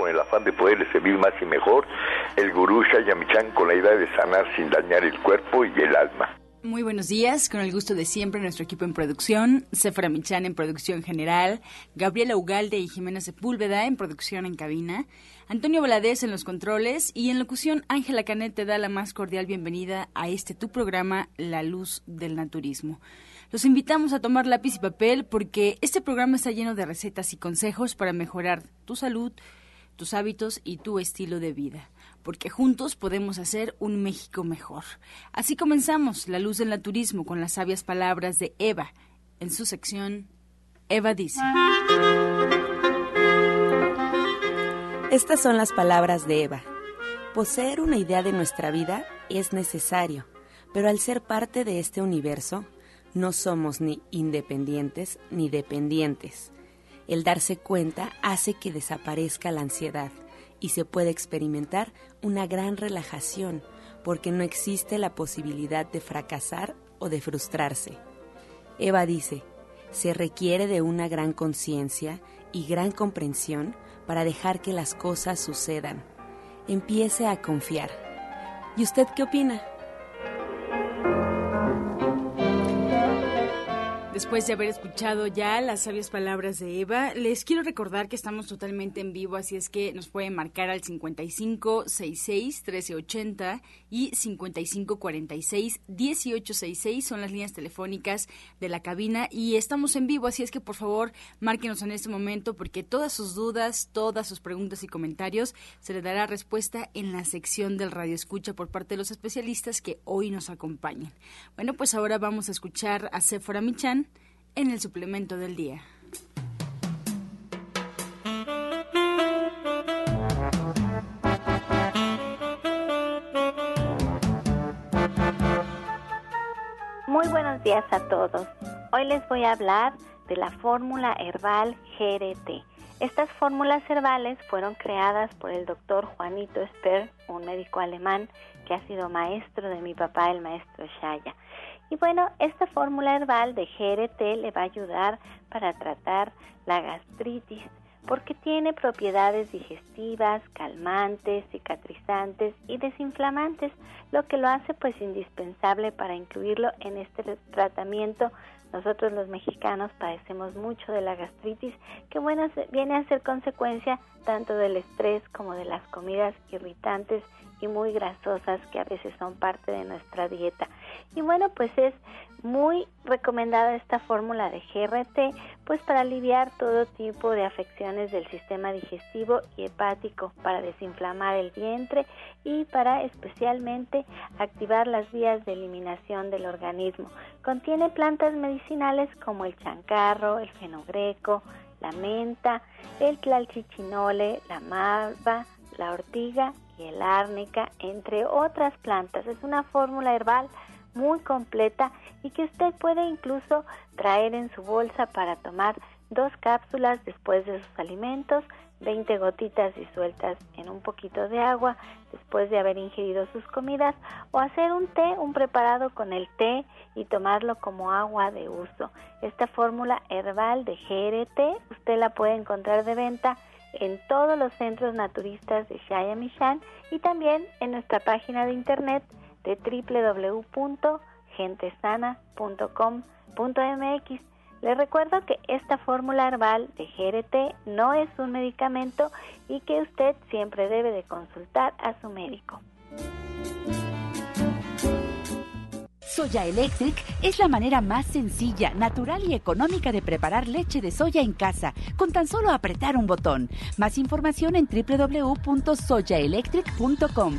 con el afán de poderle servir más y mejor, el gurú Shayamichan con la idea de sanar sin dañar el cuerpo y el alma. Muy buenos días, con el gusto de siempre nuestro equipo en producción, Sefra Michan en producción general, Gabriela Ugalde y Jimena Sepúlveda en producción en cabina, Antonio Valadez en los controles y en locución Ángela Canet te da la más cordial bienvenida a este tu programa La Luz del Naturismo. Los invitamos a tomar lápiz y papel porque este programa está lleno de recetas y consejos para mejorar tu salud, tus hábitos y tu estilo de vida porque juntos podemos hacer un México mejor. Así comenzamos La Luz del Naturismo con las sabias palabras de Eva en su sección Eva dice. Estas son las palabras de Eva. Poseer una idea de nuestra vida es necesario, pero al ser parte de este universo, no somos ni independientes ni dependientes. El darse cuenta hace que desaparezca la ansiedad y se puede experimentar una gran relajación porque no existe la posibilidad de fracasar o de frustrarse. Eva dice, se requiere de una gran conciencia y gran comprensión para dejar que las cosas sucedan. Empiece a confiar. ¿Y usted qué opina? Después de haber escuchado ya las sabias palabras de Eva, les quiero recordar que estamos totalmente en vivo, así es que nos pueden marcar al 55 66 1380 y 55 46 1866 son las líneas telefónicas de la cabina y estamos en vivo, así es que por favor márquenos en este momento porque todas sus dudas, todas sus preguntas y comentarios se le dará respuesta en la sección del radio escucha por parte de los especialistas que hoy nos acompañan. Bueno, pues ahora vamos a escuchar a Sephora Michan en el suplemento del día. Muy buenos días a todos. Hoy les voy a hablar de la fórmula herbal GRT. Estas fórmulas herbales fueron creadas por el doctor Juanito Sper, un médico alemán que ha sido maestro de mi papá, el maestro Shaya. Y bueno, esta fórmula herbal de GRT le va a ayudar para tratar la gastritis porque tiene propiedades digestivas, calmantes, cicatrizantes y desinflamantes, lo que lo hace pues indispensable para incluirlo en este tratamiento. Nosotros los mexicanos padecemos mucho de la gastritis, que bueno, viene a ser consecuencia tanto del estrés como de las comidas irritantes y muy grasosas que a veces son parte de nuestra dieta. Y bueno, pues es muy recomendada esta fórmula de GRT, pues para aliviar todo tipo de afecciones del sistema digestivo y hepático, para desinflamar el vientre y para especialmente activar las vías de eliminación del organismo. Contiene plantas medicinales como el chancarro, el fenogreco, la menta, el tlalchichinole, la malva, la ortiga y el árnica, entre otras plantas. Es una fórmula herbal muy completa y que usted puede incluso traer en su bolsa para tomar dos cápsulas después de sus alimentos, 20 gotitas disueltas en un poquito de agua después de haber ingerido sus comidas o hacer un té, un preparado con el té y tomarlo como agua de uso. Esta fórmula herbal de GRT usted la puede encontrar de venta en todos los centros naturistas de Shayamishan y también en nuestra página de internet de www.gentesana.com.mx. Les recuerdo que esta fórmula herbal de GRT no es un medicamento y que usted siempre debe de consultar a su médico. Soya Electric es la manera más sencilla, natural y económica de preparar leche de soya en casa, con tan solo apretar un botón. Más información en www.soyaelectric.com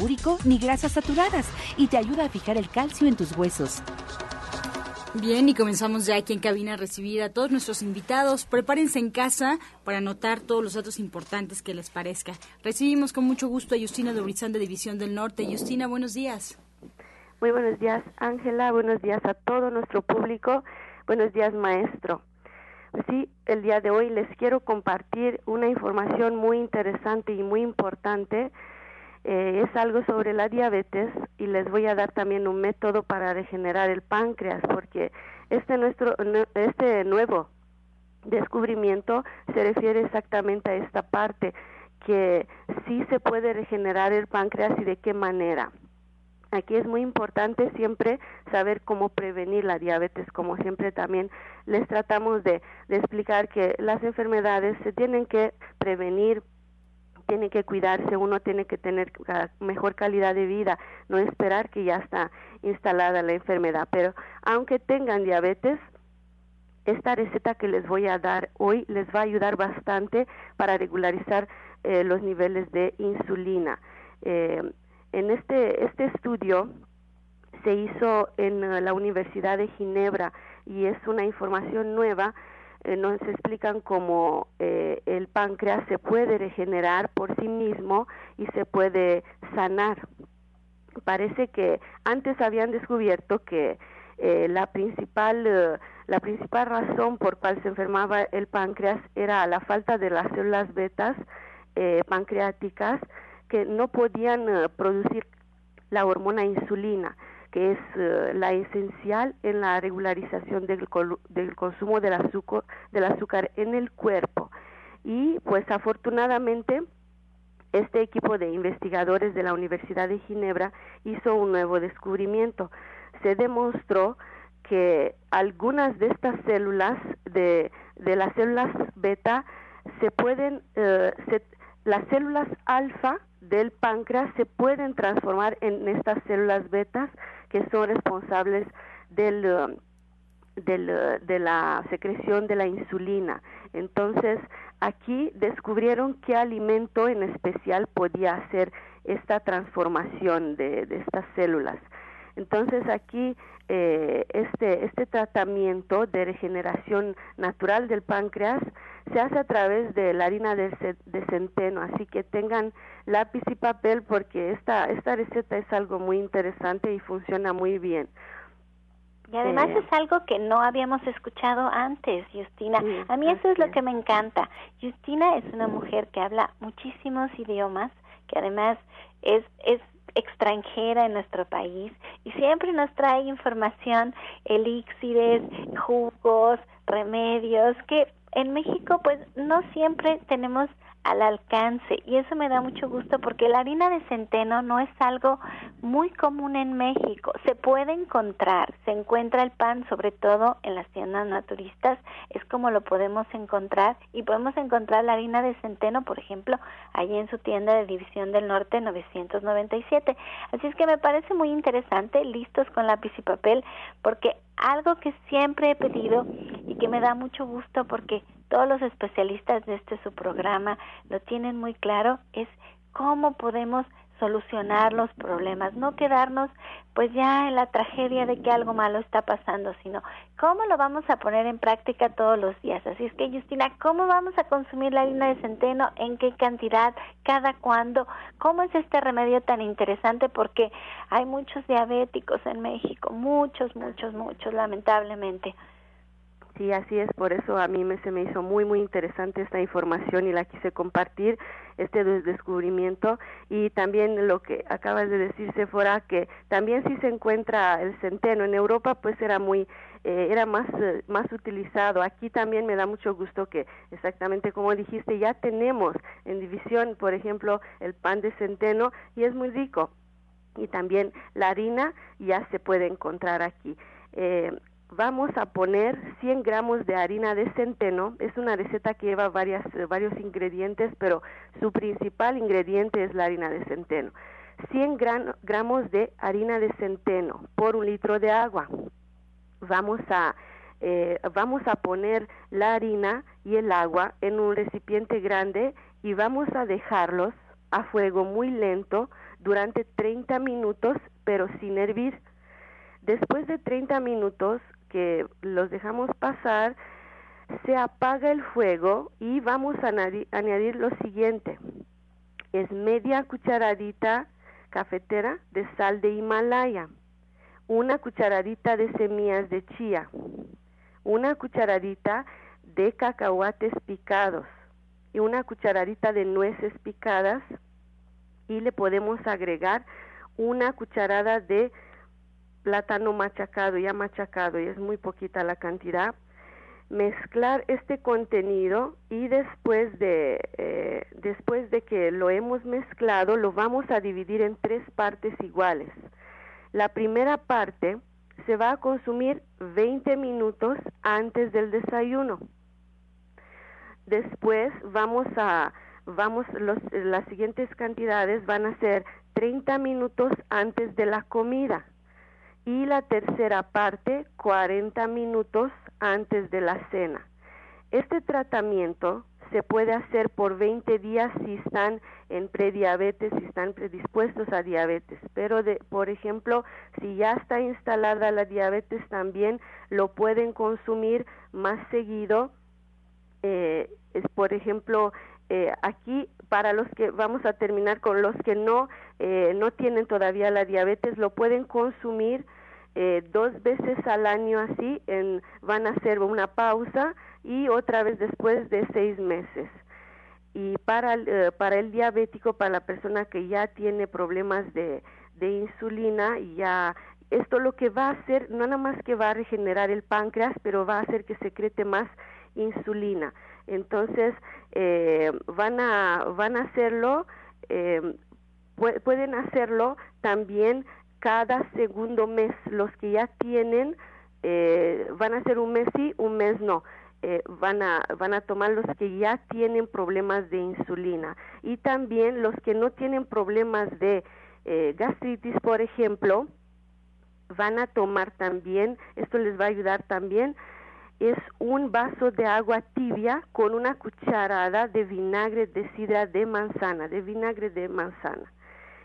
úrico ni grasas saturadas y te ayuda a fijar el calcio en tus huesos. Bien, y comenzamos ya aquí en cabina a recibir a todos nuestros invitados. Prepárense en casa para anotar todos los datos importantes que les parezca. Recibimos con mucho gusto a Justina de de División del Norte. Justina, buenos días. Muy buenos días, Ángela. Buenos días a todo nuestro público. Buenos días, maestro. Sí, el día de hoy les quiero compartir una información muy interesante y muy importante eh, es algo sobre la diabetes y les voy a dar también un método para regenerar el páncreas porque este nuestro este nuevo descubrimiento se refiere exactamente a esta parte que sí se puede regenerar el páncreas y de qué manera. Aquí es muy importante siempre saber cómo prevenir la diabetes, como siempre también les tratamos de, de explicar que las enfermedades se tienen que prevenir tiene que cuidarse, uno tiene que tener mejor calidad de vida, no esperar que ya está instalada la enfermedad. Pero aunque tengan diabetes, esta receta que les voy a dar hoy les va a ayudar bastante para regularizar eh, los niveles de insulina. Eh, en este, este estudio se hizo en uh, la Universidad de Ginebra y es una información nueva eh, nos explican cómo eh, el páncreas se puede regenerar por sí mismo y se puede sanar. Parece que antes habían descubierto que eh, la principal la principal razón por cual se enfermaba el páncreas era la falta de las células betas pancreáticas que no podían producir la hormona insulina que es eh, la esencial en la regularización del, consumo del azúcar, del azúcar en el cuerpo. Y pues afortunadamente este equipo de investigadores de la Universidad de Ginebra hizo un nuevo descubrimiento. Se demostró que algunas de estas células, de, de las células beta, se pueden, eh, las células alfa del páncreas se pueden transformar en estas células betas que son responsables del, uh, de la secreción de la insulina. Entonces, aquí descubrieron qué alimento en especial podía hacer esta transformación de estas células. Entonces, aquí eh, este, este tratamiento de regeneración natural del páncreas se hace a través de la harina de, centeno, así que tengan lápiz y papel porque esta, esta receta es algo muy interesante y funciona muy bien. Y además eh, es algo que no habíamos escuchado antes, Justina. a mí eso es lo que me encanta. Justina es una mujer que habla muchísimos idiomas, que además es, es extranjera en nuestro país y siempre nos trae información, elixires, jugos, remedios, que en México pues no siempre tenemos al alcance y eso me da mucho gusto porque la harina de centeno no es algo muy común en México. Se puede encontrar, se encuentra el pan sobre todo en las tiendas naturistas, es como lo podemos encontrar y podemos encontrar la harina de centeno, por ejemplo, allí en su tienda de División del Norte 997. Así es que me parece muy interesante, listos con lápiz y papel, porque algo que siempre he pedido y que me da mucho gusto porque todos los especialistas de este su programa lo tienen muy claro es cómo podemos solucionar los problemas, no quedarnos pues ya en la tragedia de que algo malo está pasando, sino cómo lo vamos a poner en práctica todos los días. Así es que Justina, ¿cómo vamos a consumir la harina de centeno? ¿En qué cantidad? ¿Cada cuándo? ¿Cómo es este remedio tan interesante? Porque hay muchos diabéticos en México, muchos, muchos, muchos, lamentablemente. Sí, así es, por eso a mí me, se me hizo muy, muy interesante esta información y la quise compartir, este descubrimiento y también lo que acabas de decirse fuera que también si se encuentra el centeno en Europa, pues era muy, eh, era más, eh, más utilizado. Aquí también me da mucho gusto que exactamente como dijiste, ya tenemos en división, por ejemplo, el pan de centeno y es muy rico. Y también la harina ya se puede encontrar aquí. Eh, vamos a poner 100 gramos de harina de centeno. Es una receta que lleva varias, varios ingredientes, pero su principal ingrediente es la harina de centeno. 100 gramos de harina de centeno por un litro de agua. Vamos a, eh, vamos a poner la harina y el agua en un recipiente grande y vamos a dejarlos a fuego muy lento durante 30 minutos, pero sin hervir. Después de 30 minutos que los dejamos pasar, se apaga el fuego y vamos a añadir lo siguiente. Es media cucharadita cafetera de sal de Himalaya, una cucharadita de semillas de chía, una cucharadita de cacahuates picados y una cucharadita de nueces picadas y le podemos agregar una cucharada de plátano machacado, ya machacado, y es muy poquita la cantidad. Mezclar este contenido y después de, eh, después de que lo hemos mezclado, lo vamos a dividir en tres partes iguales. La primera parte se va a consumir 20 minutos antes del desayuno. Después vamos a, vamos, los, las siguientes cantidades van a ser 30 minutos antes de la comida y la tercera parte 40 minutos antes de la cena. Este tratamiento se puede hacer por 20 días si están en prediabetes, si están predispuestos a diabetes. Pero, de, por ejemplo, si ya está instalada la diabetes, también lo pueden consumir más seguido. Eh, es, por ejemplo, eh, aquí para los que vamos a terminar con los que no eh, no tienen todavía la diabetes lo pueden consumir eh, dos veces al año así en, van a hacer una pausa y otra vez después de seis meses. Y para el, para el diabético para la persona que ya tiene problemas de, de insulina ya esto lo que va a hacer no nada más que va a regenerar el páncreas pero va a hacer que secrete más insulina entonces eh, van a van a hacerlo eh, pueden hacerlo también cada segundo mes. Los que ya tienen eh, van a hacer un mes sí un mes no. Eh, van a van a tomar los que ya tienen problemas de insulina. Y también los que no tienen problemas de eh, gastritis por ejemplo van a tomar también esto les va a ayudar también es un vaso de agua tibia con una cucharada de vinagre de sidra de manzana, de vinagre de manzana.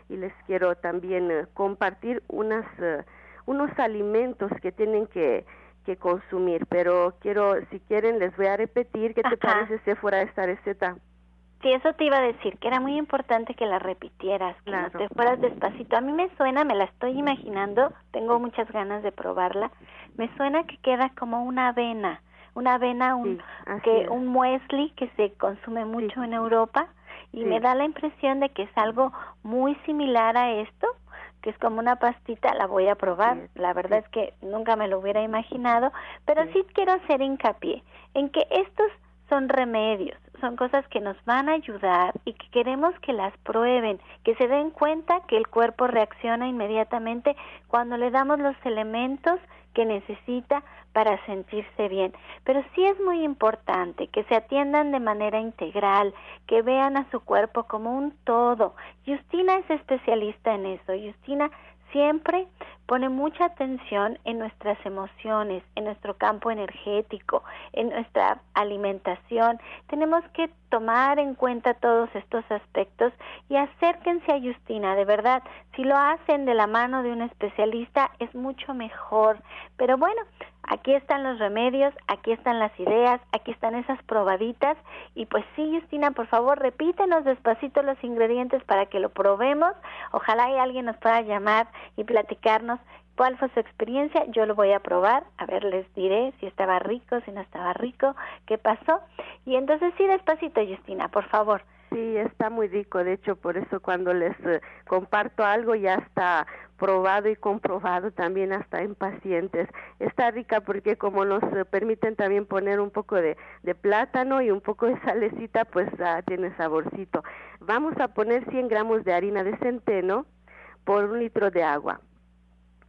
Y les quiero también eh, compartir unas, eh, unos alimentos que tienen que, que, consumir, pero quiero, si quieren, les voy a repetir qué te parece si fuera esta receta. Sí, eso te iba a decir, que era muy importante que la repitieras, que no te fueras despacito. A mí me suena, me la estoy imaginando, tengo muchas ganas de probarla. Me suena que queda como una avena, una avena, un, que, un muesli que se consume mucho en Europa y me da la impresión de que es algo muy similar a esto, que es como una pastita, la voy a probar. la verdad es que nunca me lo hubiera imaginado, pero sí quiero hacer hincapié en que estos son remedios, son cosas que nos van a ayudar y que queremos que las prueben, que se den cuenta que el cuerpo reacciona inmediatamente cuando le damos los elementos que necesita para sentirse bien. Pero sí es muy importante que se atiendan de manera integral, que vean a su cuerpo como un todo. Justina es especialista en eso. Justina siempre pone mucha atención en nuestras emociones, en nuestro campo energético, en nuestra alimentación. Tenemos que tomar en cuenta todos estos aspectos y acérquense a Justina, de verdad, si lo hacen de la mano de un especialista es mucho mejor. Pero bueno, aquí están los remedios, aquí están las ideas, aquí están esas probaditas y pues sí, Justina, por favor, repítenos despacito los ingredientes para que lo probemos. Ojalá y alguien nos pueda llamar y platicarnos cuál fue su experiencia, yo lo voy a probar, a ver, les diré si estaba rico, si no estaba rico, qué pasó. Y entonces sí, despacito, Justina, por favor. Sí, está muy rico, de hecho, por eso cuando les eh, comparto algo ya está probado y comprobado también hasta en pacientes. Está rica porque como nos eh, permiten también poner un poco de, plátano y un poco de salecita, pues ah, tiene saborcito. Vamos a poner 100 gramos de harina de centeno por un litro de agua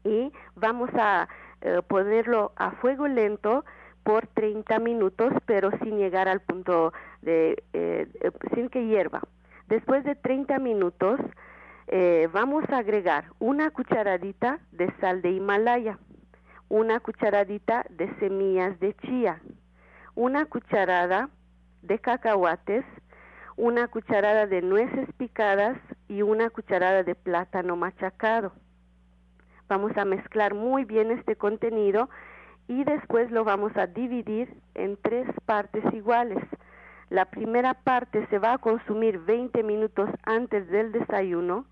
y vamos a eh, ponerlo a fuego lento por 30 minutos, pero sin llegar al punto de, eh, eh, sin que hierva. Después de 30 minutos, vamos a agregar una cucharadita de sal de Himalaya, una cucharadita de semillas de chía, una cucharada de cacahuates, una cucharada de nueces picadas y una cucharada de plátano machacado. Vamos a mezclar muy bien este contenido y después lo vamos a dividir en tres partes iguales. La primera parte se va a consumir 20 minutos antes del desayuno,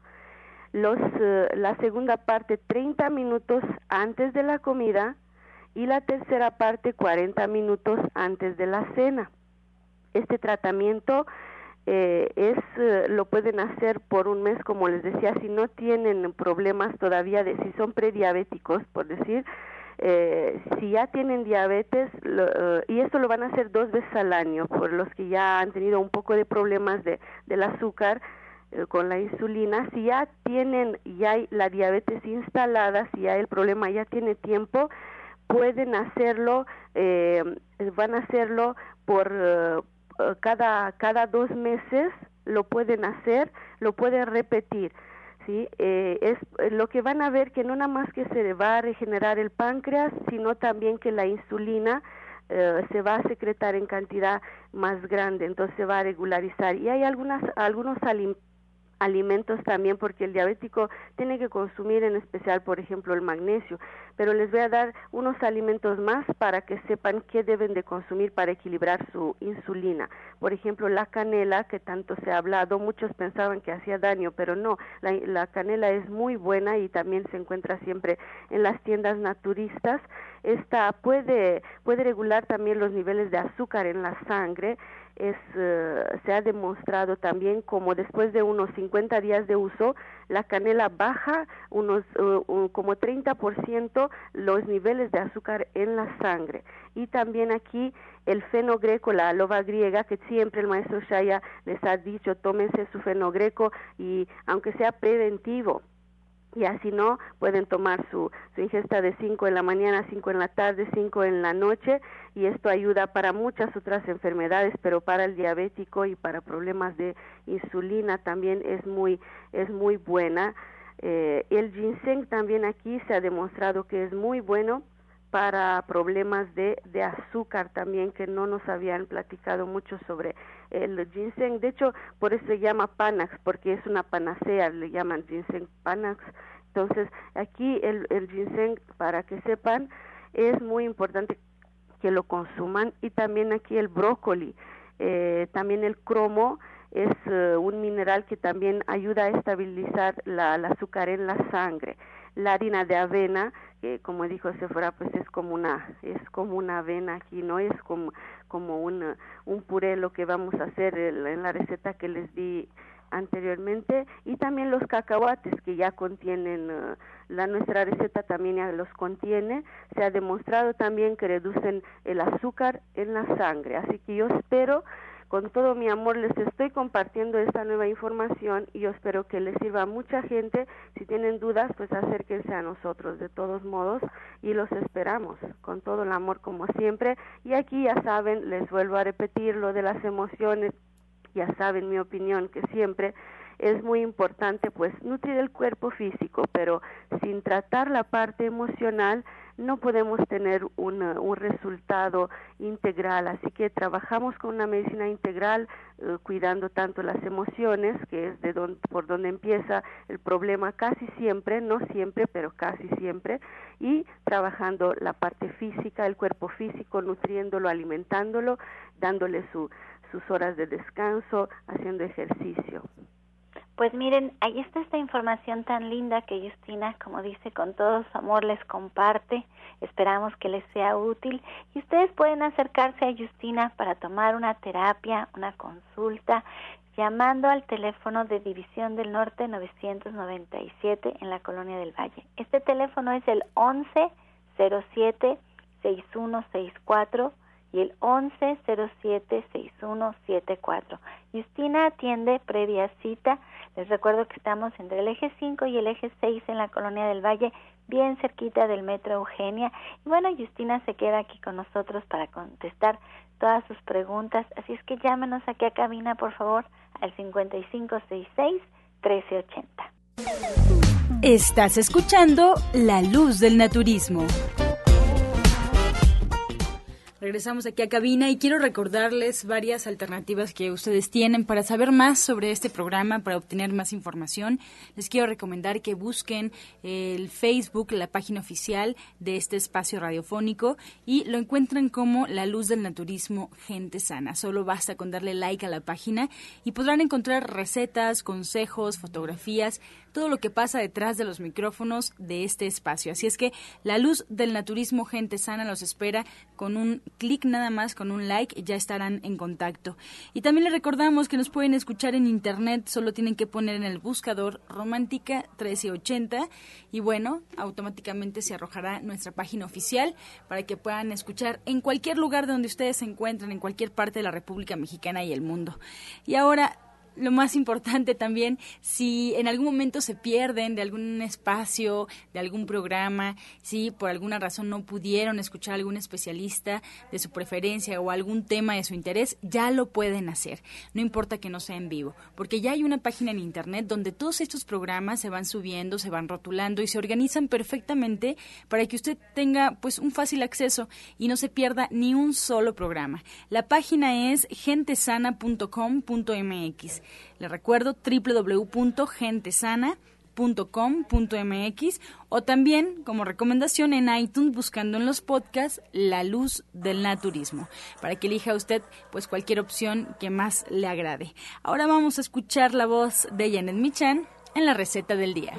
los, eh, la segunda parte 30 minutos antes de la comida y la tercera parte 40 minutos antes de la cena. Este tratamiento eh, es eh, lo pueden hacer por un mes, como les decía, si no tienen problemas todavía de si son prediabéticos, por decir, eh, si ya tienen diabetes, eh, y esto lo van a hacer dos veces al año, por los que ya han tenido un poco de problemas de, del azúcar eh, con la insulina, si ya tienen ya la diabetes instalada, si ya el problema ya tiene tiempo, pueden hacerlo, van a hacerlo por cada, cada dos meses, lo pueden hacer, lo pueden repetir ¿sí? Eh, es eh, lo que van a ver que no nada más que se va a regenerar el páncreas, sino también que la insulina eh, se va a secretar en cantidad más grande, entonces se va a regularizar. Y hay algunas, algunos alimentos también porque el diabético tiene que consumir en especial por ejemplo el magnesio pero les voy a dar unos alimentos más para que sepan qué deben de consumir para equilibrar su insulina. Por ejemplo la canela que tanto se ha hablado muchos pensaban que hacía daño pero no la, la canela es muy buena y también se encuentra siempre en las tiendas naturistas. Esta puede regular también los niveles de azúcar en la sangre es, eh, se ha demostrado también como después de unos 50 días de uso, la canela baja unos uh, como 30% los niveles de azúcar en la sangre. Y también aquí el fenogreco, la loba griega, que siempre el maestro Shaya les ha dicho, tómense su fenogreco y aunque sea preventivo, y así no pueden tomar su, su ingesta de 5 en la mañana, 5 en la tarde, 5 en la noche y esto ayuda para muchas otras enfermedades, pero para el diabético y para problemas de insulina también es muy es muy buena. Eh, el ginseng también aquí se ha demostrado que es muy bueno para problemas de, de azúcar también que no nos habían platicado mucho sobre el ginseng. De hecho, por eso se llama Panax, porque es una panacea, le llaman ginseng Panax. Entonces, aquí el, el ginseng, para que sepan, es muy importante que lo consuman. Y también aquí el brócoli, eh, también el cromo es eh, un mineral que también ayuda a estabilizar la, el azúcar en la sangre. La harina de avena, que como dijo Sephora, pues es como una es como una avena aquí, no es como como un, un puré lo que vamos a hacer en la receta que les di anteriormente y también los cacahuates que ya contienen uh, la nuestra receta también ya los contiene se ha demostrado también que reducen el azúcar en la sangre así que yo espero con todo mi amor les estoy compartiendo esta nueva información y yo espero que les sirva a mucha gente. Si tienen dudas, pues acérquense a nosotros de todos modos y los esperamos con todo el amor como siempre. Y aquí ya saben, les vuelvo a repetir lo de las emociones, ya saben mi opinión que siempre es muy importante pues nutrir el cuerpo físico, pero sin tratar la parte emocional no podemos tener un resultado integral. Así que trabajamos con una medicina integral, eh, cuidando tanto las emociones, que es de por donde empieza el problema casi siempre, no siempre, pero casi siempre, y trabajando la parte física, el cuerpo físico, nutriéndolo, alimentándolo, dándole sus horas de descanso, haciendo ejercicio. Pues miren, ahí está esta información tan linda que Justina, como dice, con todo su amor les comparte. Esperamos que les sea útil y ustedes pueden acercarse a Justina para tomar una terapia, una consulta, llamando al teléfono de División del Norte 997 en la Colonia del Valle. Este teléfono es el 1107 6164 y el 1107-6174. Justina atiende previa cita. Les recuerdo que estamos entre el eje 5 y el eje 6 en la Colonia del Valle, bien cerquita del Metro Eugenia. Y bueno, Justina se queda aquí con nosotros para contestar todas sus preguntas. Así es que llámenos aquí a cabina, por favor, al 5566-1380. Estás escuchando La Luz del Naturismo. Regresamos aquí a cabina y quiero recordarles varias alternativas que ustedes tienen para saber más sobre este programa, para obtener más información. Les quiero recomendar que busquen el Facebook, la página oficial de este espacio radiofónico y lo encuentran como La Luz del Naturismo Gente Sana. Solo basta con darle like a la página y podrán encontrar recetas, consejos, fotografías, todo lo que pasa detrás de los micrófonos de este espacio. Así es que La Luz del Naturismo Gente Sana los espera con un clic nada más, con un like, ya estarán en contacto. Y también les recordamos que nos pueden escuchar en internet, solo tienen que poner en el buscador Romántica 1380 y bueno, automáticamente se arrojará nuestra página oficial para que puedan escuchar en cualquier lugar donde ustedes se encuentren, en cualquier parte de la República Mexicana y el mundo. Y ahora lo más importante también, si en algún momento se pierden de algún espacio, de algún programa, si por alguna razón no pudieron escuchar a algún especialista de su preferencia o algún tema de su interés, ya lo pueden hacer. No importa que no sea en vivo, porque ya hay una página en internet donde todos estos programas se van subiendo, se van rotulando y se organizan perfectamente para que usted tenga pues un fácil acceso y no se pierda ni un solo programa. La página es gentesana.com.mx. Le recuerdo www.gentesana.com.mx o también como recomendación en iTunes buscando en los podcasts La Luz del Naturismo para que elija usted pues cualquier opción que más le agrade. Ahora vamos a escuchar la voz de Janet Michan en la receta del día.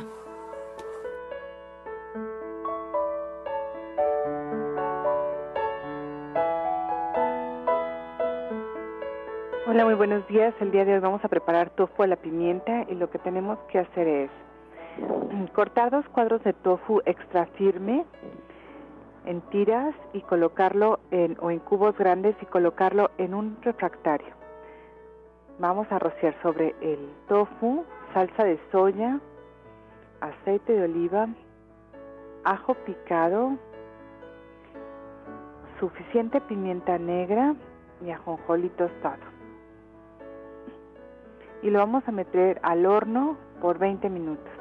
Hola, muy buenos días. El día de hoy vamos a preparar tofu a la pimienta y lo que tenemos que hacer es cortar dos cuadros de tofu extra firme en tiras y colocarlo en, o en cubos grandes y colocarlo en un refractario. Vamos a rociar sobre el tofu salsa de soya, aceite de oliva, ajo picado, suficiente pimienta negra y ajonjolí tostado y lo vamos a meter al horno por 20 minutos.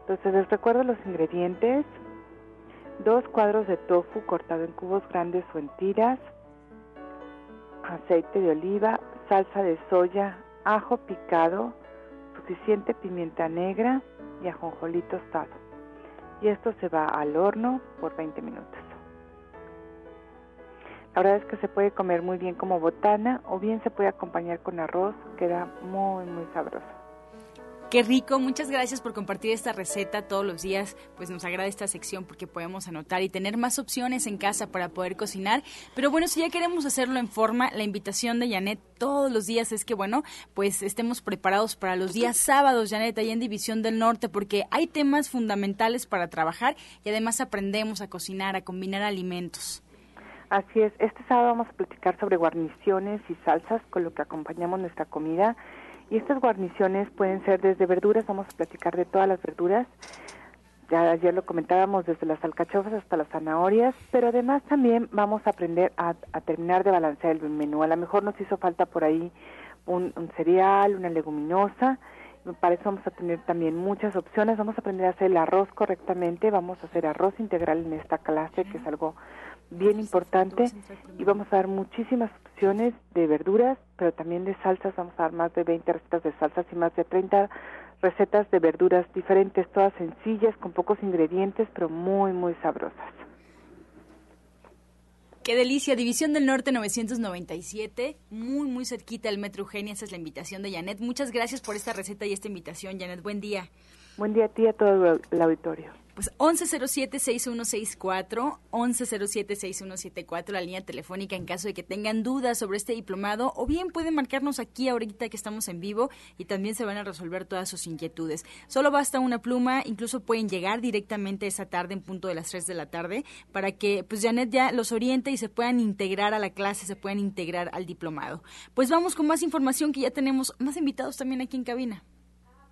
Entonces les recuerdo los ingredientes. Dos cuadros de tofu cortado en cubos grandes o en tiras, aceite de oliva, salsa de soya, ajo picado, suficiente pimienta negra y ajonjolí tostado. Y esto se va al horno por 20 minutos. La verdad es que se puede comer muy bien como botana o bien se puede acompañar con arroz, queda muy muy sabroso. Qué rico, muchas gracias por compartir esta receta todos los días, pues nos agrada esta sección porque podemos anotar y tener más opciones en casa para poder cocinar. Pero bueno, si ya queremos hacerlo en forma, la invitación de Janet todos los días es que bueno, pues estemos preparados para los días sábados, Janet, ahí en División del Norte, porque hay temas fundamentales para trabajar y además aprendemos a cocinar, a combinar alimentos. Así es, este sábado vamos a platicar sobre guarniciones y salsas con lo que acompañamos nuestra comida. Y estas guarniciones pueden ser desde verduras, vamos a platicar de todas las verduras. Ya ayer lo comentábamos desde las alcachofas hasta las zanahorias, pero además también vamos a aprender a, terminar de balancear el menú. A lo mejor nos hizo falta por ahí un, un cereal, una leguminosa, para eso vamos a tener también muchas opciones. Vamos a aprender a hacer el arroz correctamente. Vamos a hacer arroz integral en esta clase, que es algo bien importante y vamos a dar muchísimas opciones de verduras, pero también de salsas, vamos a dar más de 20 recetas de salsas y más de 30 recetas de verduras diferentes, todas sencillas, con pocos ingredientes, pero muy, muy sabrosas. Qué delicia, División del Norte 997, muy, muy cerquita del Metro Eugenia, esa es la invitación de Janet. Muchas gracias por esta receta y esta invitación, Janet, buen día. Buen día a ti y a todo el auditorio. Pues 1107-6164, 1107-6174, la línea telefónica en caso de que tengan dudas sobre este diplomado, o bien pueden marcarnos aquí ahorita que estamos en vivo y también se van a resolver todas sus inquietudes. Solo basta una pluma, incluso pueden llegar directamente esa tarde en punto de las 3 de la tarde para que pues Janet ya los oriente y se puedan integrar a la clase, se puedan integrar al diplomado. Pues vamos con más información que ya tenemos más invitados también aquí en cabina.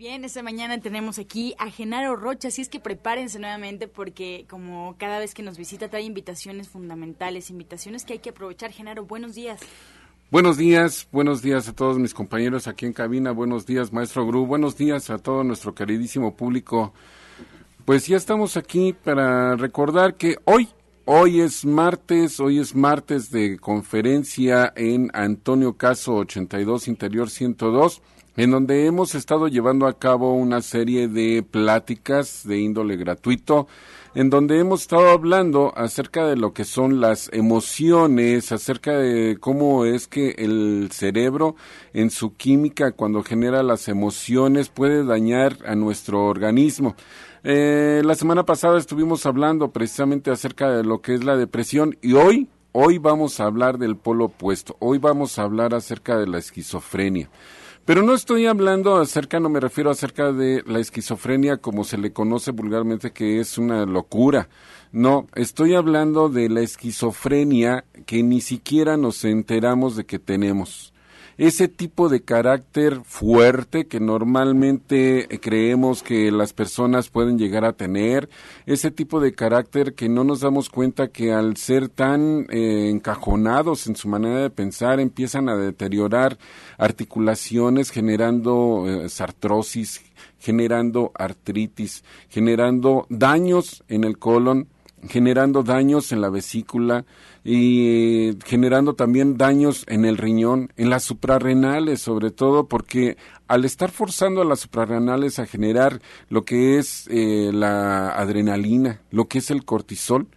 Bien, esta mañana tenemos aquí a Genaro Rocha, así es que prepárense nuevamente porque como cada vez que nos visita trae invitaciones fundamentales, invitaciones que hay que aprovechar. Genaro, buenos días. Buenos días, buenos días a todos mis compañeros aquí en cabina, buenos días maestro Gru, buenos días a todo nuestro queridísimo público. Pues ya estamos aquí para recordar que hoy, hoy es martes, hoy es martes de conferencia en Antonio Caso 82 Interior 102 en donde hemos estado llevando a cabo una serie de pláticas de índole gratuito, en donde hemos estado hablando acerca de lo que son las emociones, acerca de cómo es que el cerebro en su química cuando genera las emociones puede dañar a nuestro organismo. Eh, la semana pasada estuvimos hablando precisamente acerca de lo que es la depresión y hoy, hoy vamos a hablar del polo opuesto, hoy vamos a hablar acerca de la esquizofrenia. Pero no estoy hablando acerca, no me refiero acerca de la esquizofrenia como se le conoce vulgarmente, que es una locura. No, estoy hablando de la esquizofrenia que ni siquiera nos enteramos de que tenemos ese tipo de carácter fuerte que normalmente creemos que las personas pueden llegar a tener, ese tipo de carácter que no nos damos cuenta que al ser tan eh, encajonados en su manera de pensar empiezan a deteriorar articulaciones generando eh, sartrosis, generando artritis, generando daños en el colon, generando daños en la vesícula, y generando también daños en el riñón, en las suprarrenales sobre todo, porque al estar forzando a las suprarrenales a generar lo que es eh, la adrenalina, lo que es el cortisol,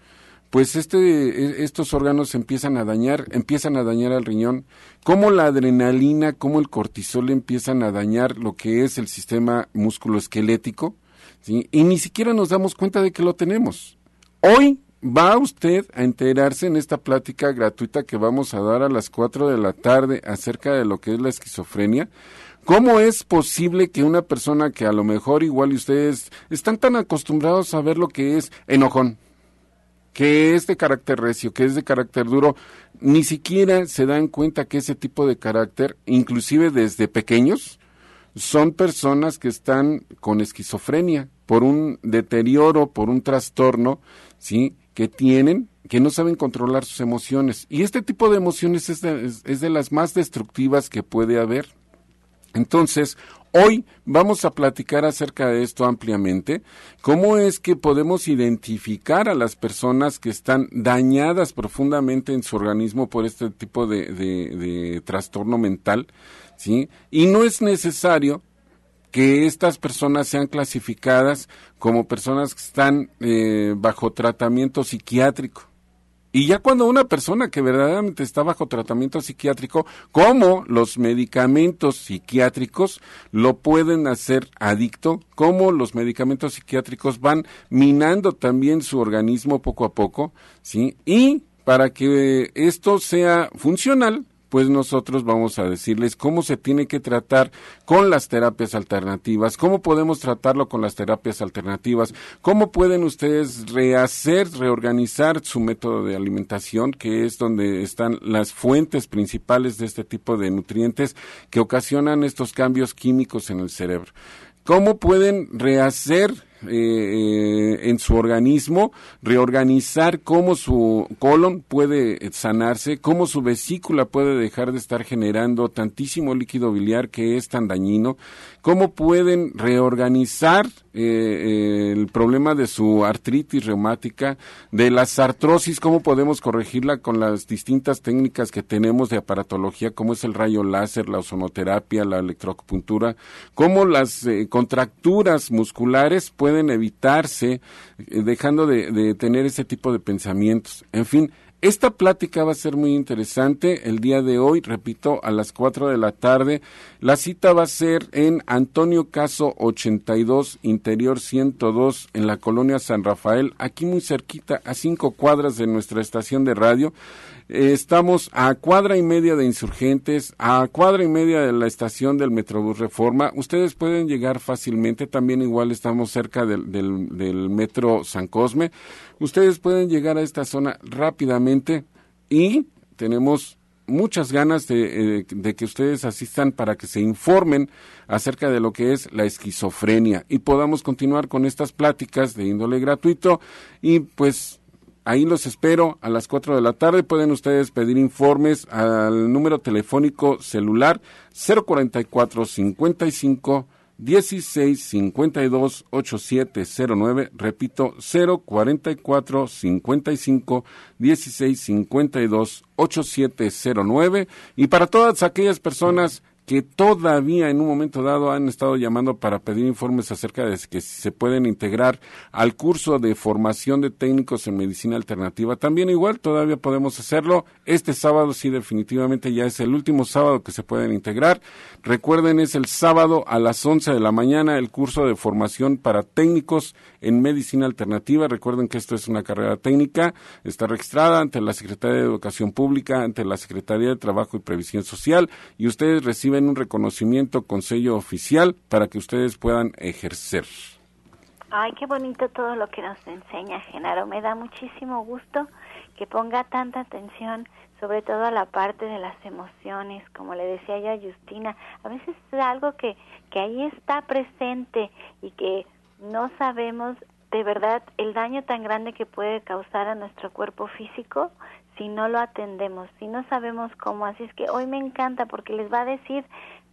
pues este, e, estos órganos empiezan a dañar, empiezan a dañar al riñón, como la adrenalina, como el cortisol empiezan a dañar lo que es el sistema musculoesquelético, ¿sí? y ni siquiera nos damos cuenta de que lo tenemos. Hoy va usted a enterarse en esta plática gratuita que vamos a dar a las 4 de la tarde acerca de lo que es la esquizofrenia. ¿Cómo es posible que una persona que a lo mejor igual y ustedes están tan acostumbrados a ver lo que es enojón, que es de carácter recio, que es de carácter duro, ni siquiera se dan cuenta que ese tipo de carácter, inclusive desde pequeños, son personas que están con esquizofrenia por un deterioro, por un trastorno, ¿sí? Que tienen que no saben controlar sus emociones. Y este tipo de emociones es de, las más destructivas que puede haber. Entonces, hoy vamos a platicar acerca de esto ampliamente, cómo es que podemos identificar a las personas que están dañadas profundamente en su organismo por este tipo de, de trastorno mental, ¿sí? Y no es necesario que estas personas sean clasificadas como personas que están eh, bajo tratamiento psiquiátrico. Y ya cuando una persona que verdaderamente está bajo tratamiento psiquiátrico, como los medicamentos psiquiátricos lo pueden hacer adicto, como los medicamentos psiquiátricos van minando también su organismo poco a poco, ¿sí? Y para que esto sea funcional, pues nosotros vamos a decirles cómo se tiene que tratar con las terapias alternativas, cómo podemos tratarlo con las terapias alternativas, cómo pueden ustedes rehacer, reorganizar su método de alimentación, que es donde están las fuentes principales de este tipo de nutrientes que ocasionan estos cambios químicos en el cerebro. ¿Cómo pueden rehacer eh, eh, en su organismo, reorganizar cómo su colon puede sanarse, cómo su vesícula puede dejar de estar generando tantísimo líquido biliar que es tan dañino, cómo pueden reorganizar eh, el problema de su artritis reumática, de la artrosis, cómo podemos corregirla con las distintas técnicas que tenemos de aparatología, como es el rayo láser, la ozonoterapia, la electroacupuntura, cómo las contracturas musculares pueden pueden evitarse eh, dejando de, tener ese tipo de pensamientos. En fin, esta plática va a ser muy interesante el día de hoy, repito, a las 4 de la tarde. La cita va a ser en Antonio Caso 82, Interior 102, en la colonia San Rafael, aquí muy cerquita, a cinco cuadras de nuestra estación de radio. Estamos a cuadra y media de Insurgentes, a cuadra y media de la estación del Metrobús Reforma. Ustedes pueden llegar fácilmente, también igual estamos cerca del, del Metro San Cosme. Ustedes pueden llegar a esta zona rápidamente y tenemos muchas ganas eh, de, que ustedes asistan para que se informen acerca de lo que es la esquizofrenia y podamos continuar con estas pláticas de índole gratuito y pues ahí los espero a las 4 de la tarde. Pueden ustedes pedir informes al número telefónico celular 044 55 16 52 8709, repito, 044 55 16 52 8709 y para todas aquellas personas que todavía en un momento dado han estado llamando para pedir informes acerca de que se pueden integrar al curso de formación de técnicos en medicina alternativa. También igual todavía podemos hacerlo. Este sábado sí definitivamente ya es el último sábado que se pueden integrar. Recuerden es el sábado a las 11 de la mañana el curso de formación para técnicos en medicina alternativa. Recuerden que esto es una carrera técnica, está registrada ante la Secretaría de Educación Pública, ante la Secretaría de Trabajo y Previsión Social y ustedes reciben en un reconocimiento con sello oficial para que ustedes puedan ejercer. Ay, qué bonito todo lo que nos enseña, Genaro. Me da muchísimo gusto que ponga tanta atención sobre todo a la parte de las emociones, como le decía yo a Justina. A veces es algo que, que ahí está presente y que no sabemos de verdad el daño tan grande que puede causar a nuestro cuerpo físico si no lo atendemos, si no sabemos cómo. Así es que hoy me encanta porque les va a decir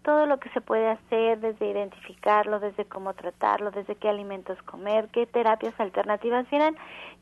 todo lo que se puede hacer, desde identificarlo, desde cómo tratarlo, desde qué alimentos comer, qué terapias alternativas. Miren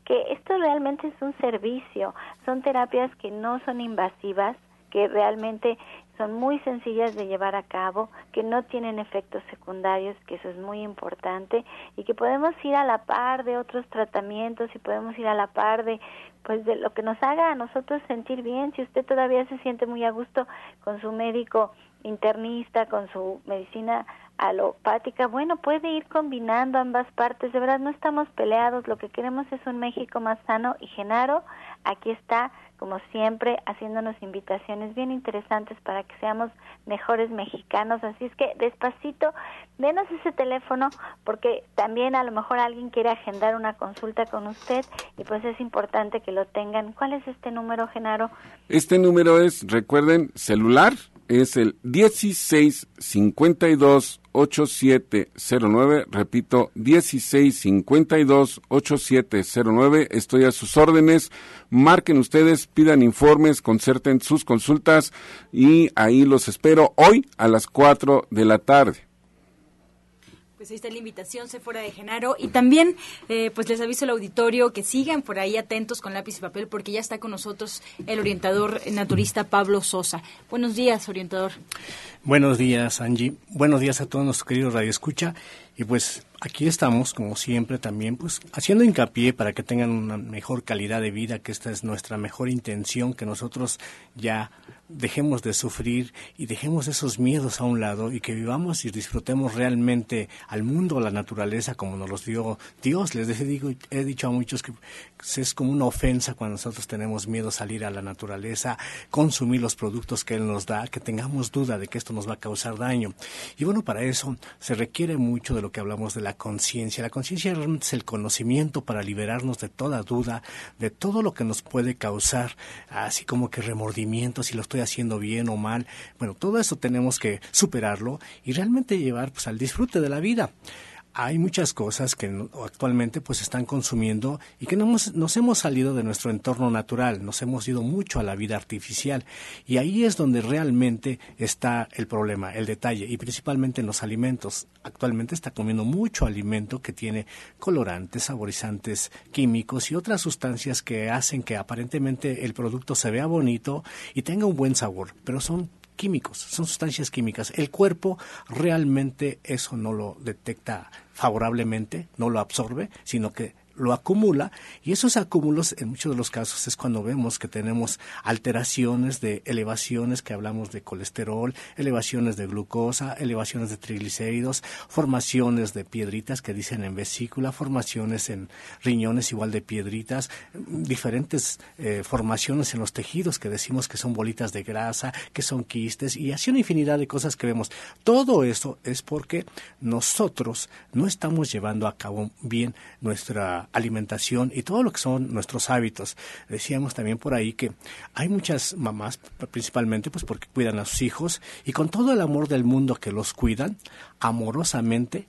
que esto realmente es un servicio, son terapias que no son invasivas, que realmente son muy sencillas de llevar a cabo, que no tienen efectos secundarios, que eso es muy importante, y que podemos ir a la par de otros tratamientos y podemos ir a la par de pues de lo que nos haga a nosotros sentir bien, si usted todavía se siente muy a gusto con su médico internista, con su medicina alopática, bueno, puede ir combinando ambas partes, de verdad no estamos peleados, lo que queremos es un México más sano y Genaro, aquí está como siempre, haciéndonos invitaciones bien interesantes para que seamos mejores mexicanos. Así es que despacito, denos ese teléfono porque también a lo mejor alguien quiere agendar una consulta con usted y pues es importante que lo tengan. ¿Cuál es este número, Genaro? Este número es, recuerden, celular, es el 1652 8709, repito, 1652 8709, estoy a sus órdenes, marquen ustedes, pidan informes, concerten sus consultas y ahí los espero hoy a las 4 de la tarde. Pues ahí está la invitación, se fuera de Genaro. Y también, eh, pues les aviso al auditorio que sigan por ahí atentos con lápiz y papel, porque ya está con nosotros el orientador naturista Pablo Sosa. Buenos días, orientador. Buenos días, Angie. Buenos días a todos nuestros queridos Radio Escucha. Y pues aquí estamos, como siempre, también, pues haciendo hincapié para que tengan una mejor calidad de vida, que esta es nuestra mejor intención, que nosotros ya dejemos de sufrir y dejemos esos miedos a un lado y que vivamos y disfrutemos realmente al mundo, a la naturaleza, como nos los dio Dios. Les digo, he dicho a muchos que es como una ofensa cuando nosotros tenemos miedo a salir a la naturaleza, consumir los productos que Él nos da, que tengamos duda de que esto nos va a causar daño. Y bueno, para eso se requiere mucho de lo que hablamos de la conciencia. La conciencia realmente es el conocimiento para liberarnos de toda duda, de todo lo que nos puede causar, así como que remordimientos, si lo estoy haciendo bien o mal. Bueno, todo eso tenemos que superarlo y realmente llevar pues, al disfrute de la vida hay muchas cosas que actualmente pues están consumiendo y que nos, nos hemos salido de nuestro entorno natural, nos hemos ido mucho a la vida artificial y ahí es donde realmente está el problema, el detalle y principalmente en los alimentos. Actualmente está comiendo mucho alimento que tiene colorantes, saborizantes químicos y otras sustancias que hacen que aparentemente el producto se vea bonito y tenga un buen sabor, pero son químicos, son sustancias químicas. El cuerpo realmente eso no lo detecta favorablemente, no lo absorbe, sino que lo acumula y esos acúmulos en muchos de los casos es cuando vemos que tenemos alteraciones de elevaciones que hablamos de colesterol, elevaciones de glucosa, elevaciones de triglicéridos, formaciones de piedritas que dicen en vesícula, formaciones en riñones igual de piedritas, diferentes eh, formaciones en los tejidos que decimos que son bolitas de grasa, que son quistes y así una infinidad de cosas que vemos. Todo eso es porque nosotros no estamos llevando a cabo bien nuestra alimentación y todo lo que son nuestros hábitos. Decíamos también por ahí que hay muchas mamás, principalmente pues porque cuidan a sus hijos y con todo el amor del mundo que los cuidan, amorosamente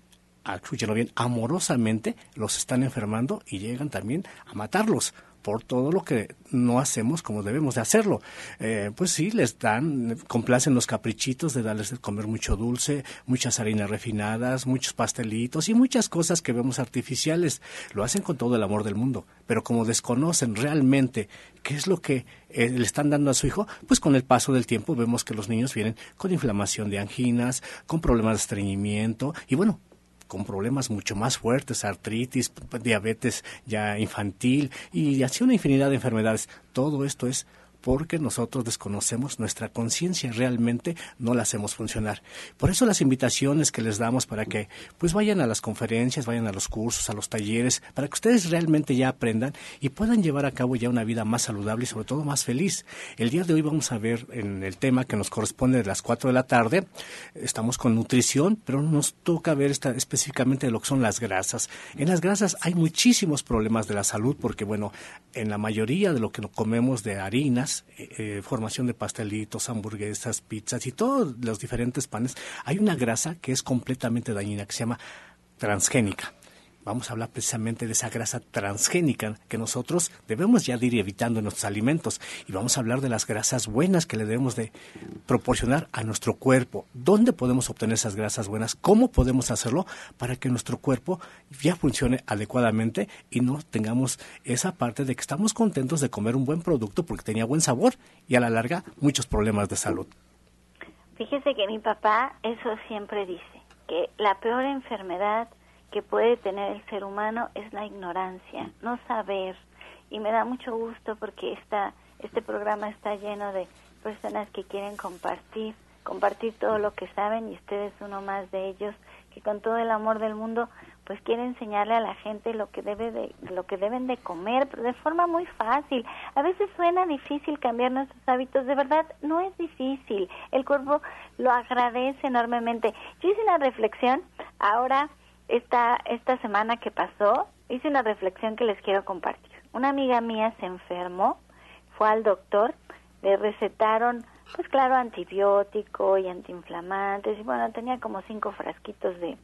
escúchenlo bien, amorosamente los están enfermando y llegan también a matarlos por todo lo que no hacemos como debemos de hacerlo. Eh, pues sí, les dan, complacen los caprichitos de darles de comer mucho dulce, muchas harinas refinadas, muchos pastelitos y muchas cosas que vemos artificiales. Lo hacen con todo el amor del mundo, pero como desconocen realmente qué es lo que eh, le están dando a su hijo, pues con el paso del tiempo vemos que los niños vienen con inflamación de anginas, con problemas de estreñimiento y bueno, con problemas mucho más fuertes, artritis, diabetes ya infantil y así una infinidad de enfermedades. Todo esto es porque nosotros desconocemos nuestra conciencia, realmente no la hacemos funcionar. Por eso las invitaciones que les damos para que pues vayan a las conferencias, vayan a los cursos, a los talleres, para que ustedes realmente ya aprendan y puedan llevar a cabo ya una vida más saludable y sobre todo más feliz. El día de hoy vamos a ver en el tema que nos corresponde de las 4 de la tarde, estamos con nutrición, pero nos toca ver esta, específicamente lo que son las grasas. En las grasas hay muchísimos problemas de la salud porque bueno, en la mayoría de lo que comemos de harinas, eh, eh, formación de pastelitos, hamburguesas, pizzas y todos los diferentes panes, hay una grasa que es completamente dañina, que se llama transgénica vamos a hablar precisamente de esa grasa transgénica que nosotros debemos ya ir evitando en nuestros alimentos y vamos a hablar de las grasas buenas que le debemos de proporcionar a nuestro cuerpo. ¿Dónde podemos obtener esas grasas buenas? ¿Cómo podemos hacerlo para que nuestro cuerpo ya funcione adecuadamente y no tengamos esa parte de que estamos contentos de comer un buen producto porque tenía buen sabor y a la larga muchos problemas de salud? Fíjese que mi papá eso siempre dice, que la peor enfermedad que puede tener el ser humano es la ignorancia, no saber. Y me da mucho gusto porque esta, este programa está lleno de personas que quieren compartir, compartir todo lo que saben y ustedes uno más de ellos que con todo el amor del mundo pues quiere enseñarle a la gente lo que debe de lo que deben de comer pero de forma muy fácil. A veces suena difícil cambiar nuestros hábitos de verdad no es difícil. El cuerpo lo agradece enormemente. Yo hice una reflexión ahora esta, esta semana que pasó, hice una reflexión que les quiero compartir. Una amiga mía se enfermó, fue al doctor, le recetaron, pues claro, antibiótico y antiinflamantes, y bueno, tenía como cinco frasquitos de,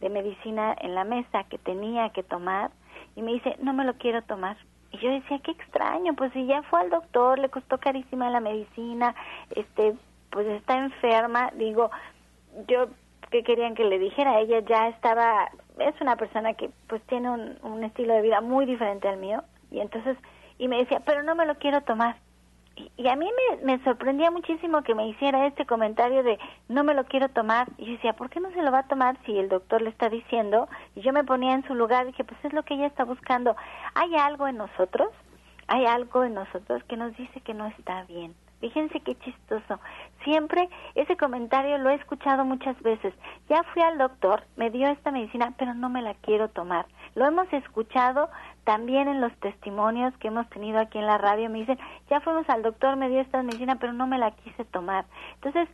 de medicina en la mesa que tenía que tomar, y me dice, no me lo quiero tomar. Y yo decía, qué extraño, pues si ya fue al doctor, le costó carísima la medicina, este, pues está enferma, digo, yo que querían que le dijera. Ella ya estaba, es una persona que pues tiene un, un estilo de vida muy diferente al mío y entonces, y me decía, pero no me lo quiero tomar. Y, a mí me, me, sorprendía muchísimo que me hiciera este comentario de no me lo quiero tomar. Y yo decía, ¿por qué no se lo va a tomar si el doctor le está diciendo? Y yo me ponía en su lugar dije, pues es lo que ella está buscando. Hay algo en nosotros, hay algo en nosotros que nos dice que no está bien. Fíjense qué chistoso. Siempre ese comentario lo he escuchado muchas veces. Ya fui al doctor, me dio esta medicina, pero no me la quiero tomar. Lo hemos escuchado también en los testimonios que hemos tenido aquí en la radio. Me dicen, ya fuimos al doctor, me dio esta medicina, pero no me la quise tomar. Entonces,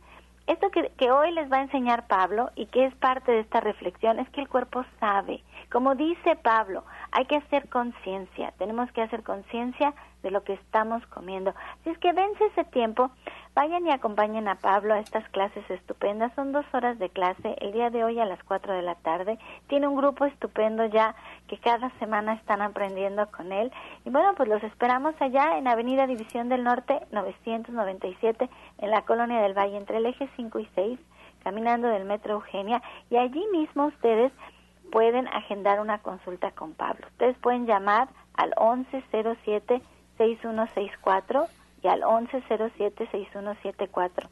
esto que, que hoy les va a enseñar Pablo y que es parte de esta reflexión es que el cuerpo sabe. Como dice Pablo, hay que hacer conciencia. Tenemos que hacer conciencia de lo que estamos comiendo. Así es que dense ese tiempo, vayan y acompañen a Pablo a estas clases estupendas. Son dos horas de clase, el día de hoy a las cuatro de la tarde. Tiene un grupo estupendo ya que cada semana están aprendiendo con él. Y bueno, pues los esperamos allá en Avenida División del Norte 997 en la Colonia del Valle entre el eje 5 y 6 caminando del Metro Eugenia y allí mismo ustedes pueden agendar una consulta con Pablo. Ustedes pueden llamar al 1107 6164 y al 1107-6174.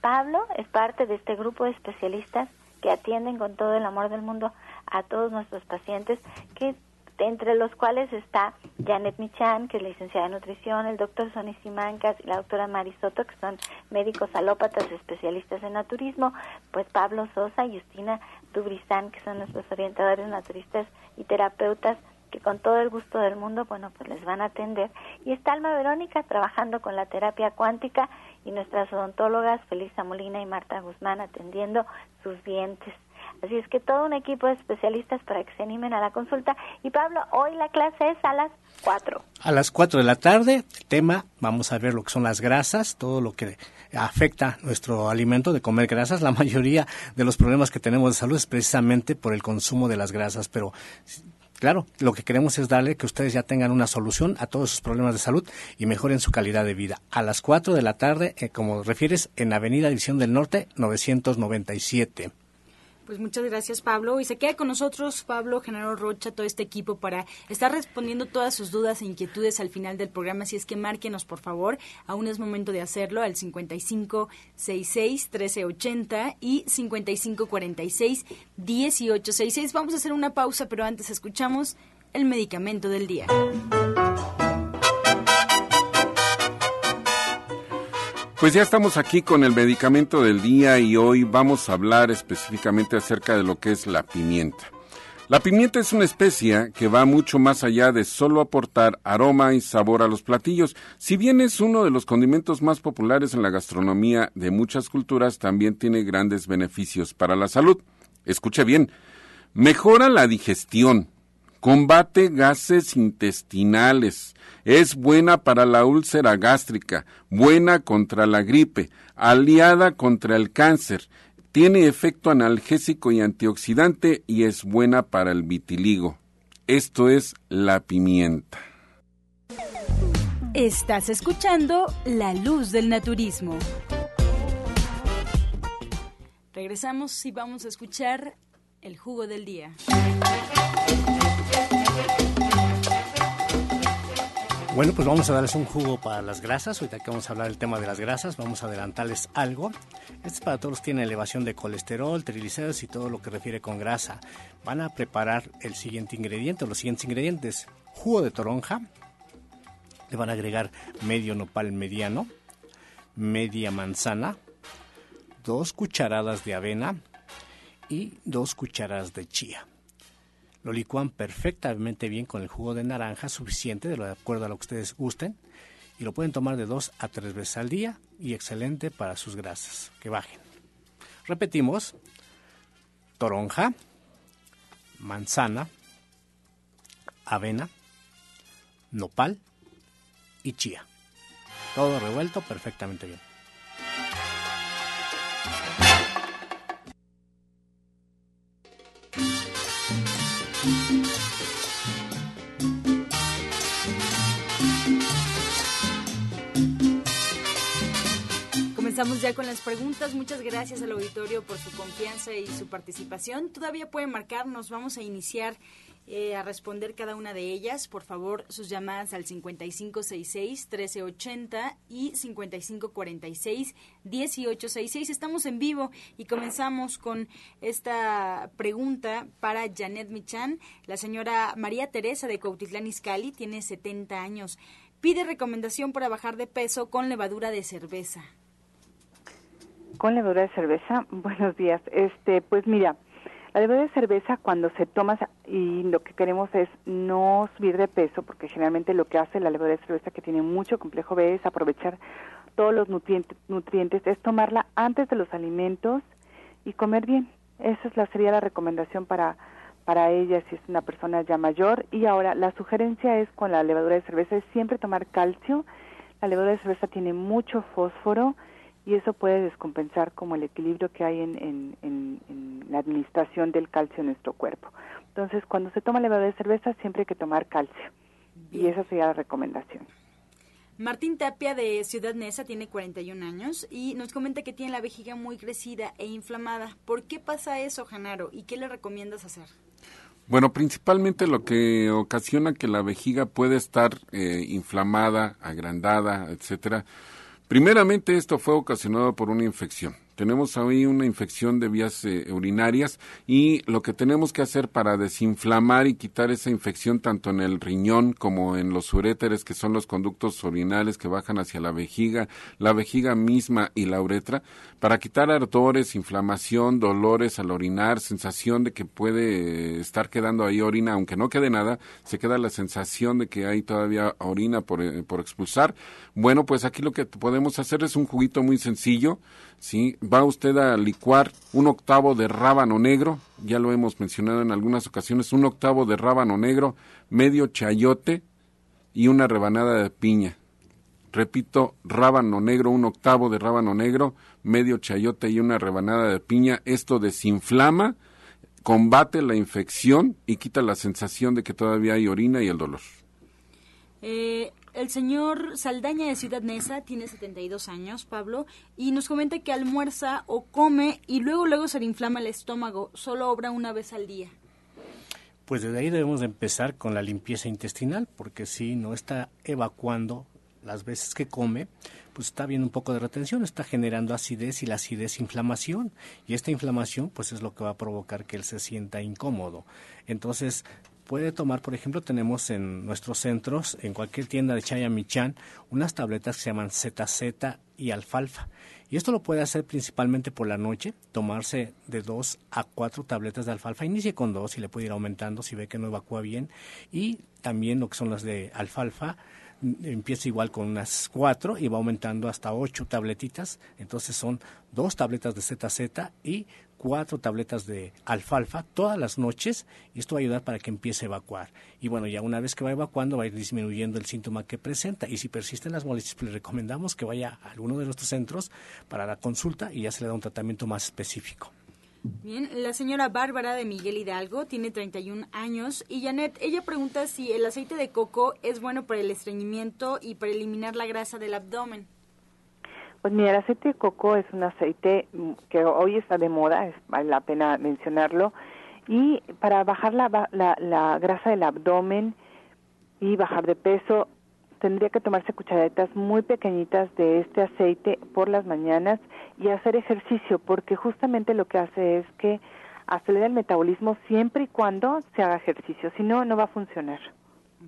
Pablo es parte de este grupo de especialistas que atienden con todo el amor del mundo a todos nuestros pacientes que entre los cuales está Janet Michan, que es licenciada en nutrición, el doctor Sonny Simancas y la doctora Marisoto, que son médicos alópatas especialistas en naturismo, pues Pablo Sosa y Justina Dubrizán, que son nuestros orientadores naturistas y terapeutas que con todo el gusto del mundo, bueno, pues les van a atender. Y está Alma Verónica trabajando con la terapia cuántica y nuestras odontólogas Felisa Molina y Marta Guzmán atendiendo sus dientes. Así es que todo un equipo de especialistas para que se animen a la consulta. Y Pablo, hoy la clase es a las 4. A las 4 de la tarde, tema, vamos a ver lo que son las grasas, todo lo que afecta nuestro alimento de comer grasas. La mayoría de los problemas que tenemos de salud es precisamente por el consumo de las grasas, pero Claro, lo que queremos es darle que ustedes ya tengan una solución a todos sus problemas de salud y mejoren su calidad de vida. A las 4 de la tarde, eh, como refieres, en Avenida División del Norte, 997. Pues muchas gracias, Pablo. Y se queda con nosotros, Pablo, Genaro Rocha, todo este equipo para estar respondiendo todas sus dudas e inquietudes al final del programa. Así es que márquenos, por favor. Aún es momento de hacerlo al 5566-1380 y 5546-1866. Vamos a hacer una pausa, pero antes escuchamos el medicamento del día. Pues ya estamos aquí con el medicamento del día y hoy vamos a hablar específicamente acerca de lo que es la pimienta. La pimienta es una especia que va mucho más allá de solo aportar aroma y sabor a los platillos. Si bien es uno de los condimentos más populares en la gastronomía de muchas culturas, también tiene grandes beneficios para la salud. Escuche bien, mejora la digestión, combate gases intestinales, es buena para la úlcera gástrica, buena contra la gripe, aliada contra el cáncer, tiene efecto analgésico y antioxidante y es buena para el vitiligo. Esto es la pimienta. Estás escuchando La Luz del Naturismo. Regresamos y vamos a escuchar el jugo del día. Bueno, pues vamos a darles un jugo para las grasas. Ahorita que vamos a hablar del tema de las grasas, vamos a adelantarles algo. Este es para todos los que tienen elevación de colesterol, triglicéridos y todo lo que refiere con grasa. Van a preparar el siguiente ingrediente, los siguientes ingredientes. Jugo de toronja. Le van a agregar medio nopal mediano, media manzana, dos cucharadas de avena y dos cucharadas de chía. Lo licúan perfectamente bien con el jugo de naranja suficiente, de, acuerdo a lo que ustedes gusten, y lo pueden tomar de dos a tres veces al día y excelente para sus grasas, que bajen. Repetimos, toronja, manzana, avena, nopal y chía. Todo revuelto perfectamente bien. Comenzamos ya con las preguntas. Muchas gracias al auditorio por su confianza y su participación. Todavía pueden marcarnos. Vamos a iniciar eh, a responder cada una de ellas. Por favor, sus llamadas al 5566-1380 y 5546-1866. Estamos en vivo y comenzamos con esta pregunta para Janet Michan. La señora María Teresa de Cautitlán Izcalli tiene 70 años. Pide recomendación para bajar de peso con levadura de cerveza. Con levadura de cerveza, buenos días. Este, pues mira, la levadura de cerveza cuando se toma y lo que queremos es no subir de peso, porque generalmente lo que hace la levadura de cerveza que tiene mucho complejo B es aprovechar todos los nutrientes, nutrientes es tomarla antes de los alimentos y comer bien. Esa es la, sería la recomendación para para ella si es una persona ya mayor. Y ahora la sugerencia es con la levadura de cerveza es siempre tomar calcio. La levadura de cerveza tiene mucho fósforo y eso puede descompensar como el equilibrio que hay en, en, en, la administración del calcio en nuestro cuerpo. Entonces, cuando se toma levadura de cerveza, siempre hay que tomar calcio. Y esa sería la recomendación. Martín Tapia de Ciudad Neza tiene 41 años y nos comenta que tiene la vejiga muy crecida e inflamada. ¿Por qué pasa eso, Janaro? ¿Y qué le recomiendas hacer? Bueno, principalmente lo que ocasiona que la vejiga puede estar eh, inflamada, agrandada, etcétera, Primeramente esto fue ocasionado por una infección. Tenemos ahí una infección de vías eh, urinarias y lo que tenemos que hacer para desinflamar y quitar esa infección tanto en el riñón como en los uréteres, que son los conductos urinales que bajan hacia la vejiga, la vejiga misma y la uretra, para quitar ardores, inflamación, dolores al orinar, sensación de que puede estar quedando ahí orina, aunque no quede nada, se queda la sensación de que hay todavía orina por, eh, por expulsar. Bueno, pues aquí lo que podemos hacer es un juguito muy sencillo, ¿sí? Va usted a licuar un octavo de rábano negro, ya lo hemos mencionado en algunas ocasiones, un octavo de rábano negro, medio chayote y una rebanada de piña. Repito, rábano negro, un octavo de rábano negro, medio chayote y una rebanada de piña. Esto desinflama, combate la infección y quita la sensación de que todavía hay orina y el dolor. Eh, el señor Saldaña de Ciudad Neza tiene 72 años, Pablo, y nos comenta que almuerza o come y luego luego se le inflama el estómago. Solo obra una vez al día. Pues desde ahí debemos de empezar con la limpieza intestinal, porque si no está evacuando las veces que come, pues está viendo un poco de retención, está generando acidez y la acidez inflamación. Y esta inflamación pues es lo que va a provocar que él se sienta incómodo. Entonces puede tomar, por ejemplo, tenemos en nuestros centros, en cualquier tienda de Chaya Michan, unas tabletas que se llaman ZZ y alfalfa. Y esto lo puede hacer principalmente por la noche, tomarse de dos a cuatro tabletas de alfalfa. Inicie con dos y le puede ir aumentando si ve que no evacúa bien. Y también lo que son las de alfalfa, empieza igual con unas cuatro y va aumentando hasta ocho tabletitas. Entonces son dos tabletas de ZZ y cuatro tabletas de alfalfa todas las noches y esto va a ayudar para que empiece a evacuar. Y bueno, ya una vez que va evacuando va a ir disminuyendo el síntoma que presenta y si persisten las molestias, pues le recomendamos que vaya a alguno de nuestros centros para la consulta y ya se le da un tratamiento más específico. Bien, la señora Bárbara de Miguel Hidalgo tiene 31 años y Janet, ella pregunta si el aceite de coco es bueno para el estreñimiento y para eliminar la grasa del abdomen. Pues mira, el aceite de coco es un aceite mm, que hoy está de moda, es, vale la pena mencionarlo, y para bajar la, la, la grasa del abdomen y bajar de peso, tendría que tomarse cucharaditas muy pequeñitas de este aceite por las mañanas y hacer ejercicio, porque justamente lo que hace es que acelera el metabolismo siempre y cuando se haga ejercicio, si no, no va a funcionar.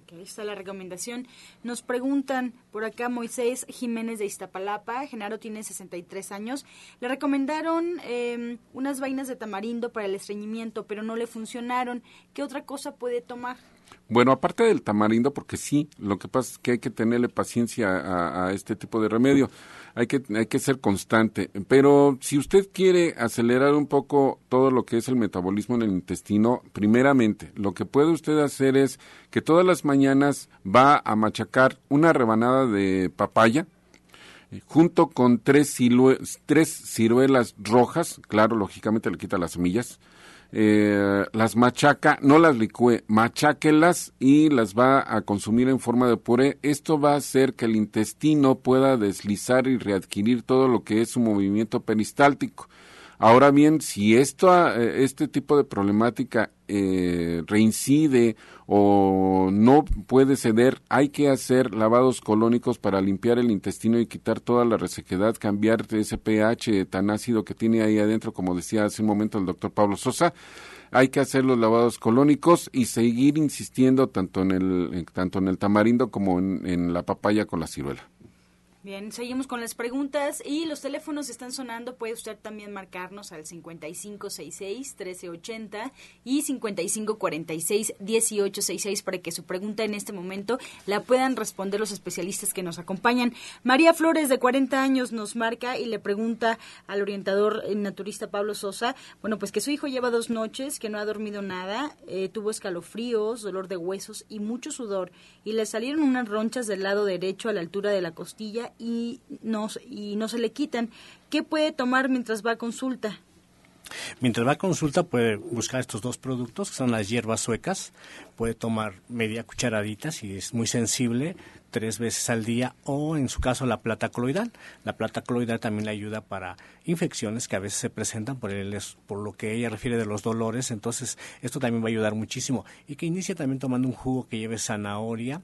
Ok, está la recomendación. Nos preguntan por acá Moisés Jiménez de Iztapalapa, Genaro tiene 63 años. Le recomendaron eh, unas vainas de tamarindo para el estreñimiento, pero no le funcionaron. ¿Qué otra cosa puede tomar? Bueno, aparte del tamarindo, porque sí, lo que pasa es que hay que tenerle paciencia a este tipo de remedio hay que, hay que ser constante. Pero si usted quiere acelerar un poco todo lo que es el metabolismo en el intestino, primeramente, lo que puede usted hacer es que todas las mañanas va a machacar una rebanada de papaya, eh, junto con tres, tres ciruelas rojas, claro, lógicamente le quita las semillas, eh, las machaca, no las licúe, macháquelas y las va a consumir en forma de puré. Esto va a hacer que el intestino pueda deslizar y readquirir todo lo que es su movimiento peristáltico. Ahora bien, si esto, eh, este tipo de problemática eh, reincide o no puede ceder, hay que hacer lavados colónicos para limpiar el intestino y quitar toda la resequedad, cambiar ese pH tan ácido que tiene ahí adentro, como decía hace un momento el doctor Pablo Sosa. Hay que hacer los lavados colónicos y seguir insistiendo tanto en el, tanto en el tamarindo como en la papaya con la ciruela. Bien, seguimos con las preguntas y los teléfonos están sonando. Puede usted también marcarnos al 5566-1380 y 5546-1866 para que su pregunta en este momento la puedan responder los especialistas que nos acompañan. María Flores, de 40 años, nos marca y le pregunta al orientador naturista Pablo Sosa, bueno, pues que su hijo lleva dos noches, que no ha dormido nada, eh, tuvo escalofríos, dolor de huesos y mucho sudor y le salieron unas ronchas del lado derecho a la altura de la costilla y no, y no se le quitan. ¿Qué puede tomar mientras va a consulta? Mientras va a consulta puede buscar estos dos productos, que son las hierbas suecas. Puede tomar media cucharadita si es muy sensible, tres veces al día, o en su caso la plata coloidal. La plata coloidal también le ayuda para infecciones que a veces se presentan por, el, por lo que ella refiere de los dolores. Entonces, esto también va a ayudar muchísimo. Y que inicie también tomando un jugo que lleve zanahoria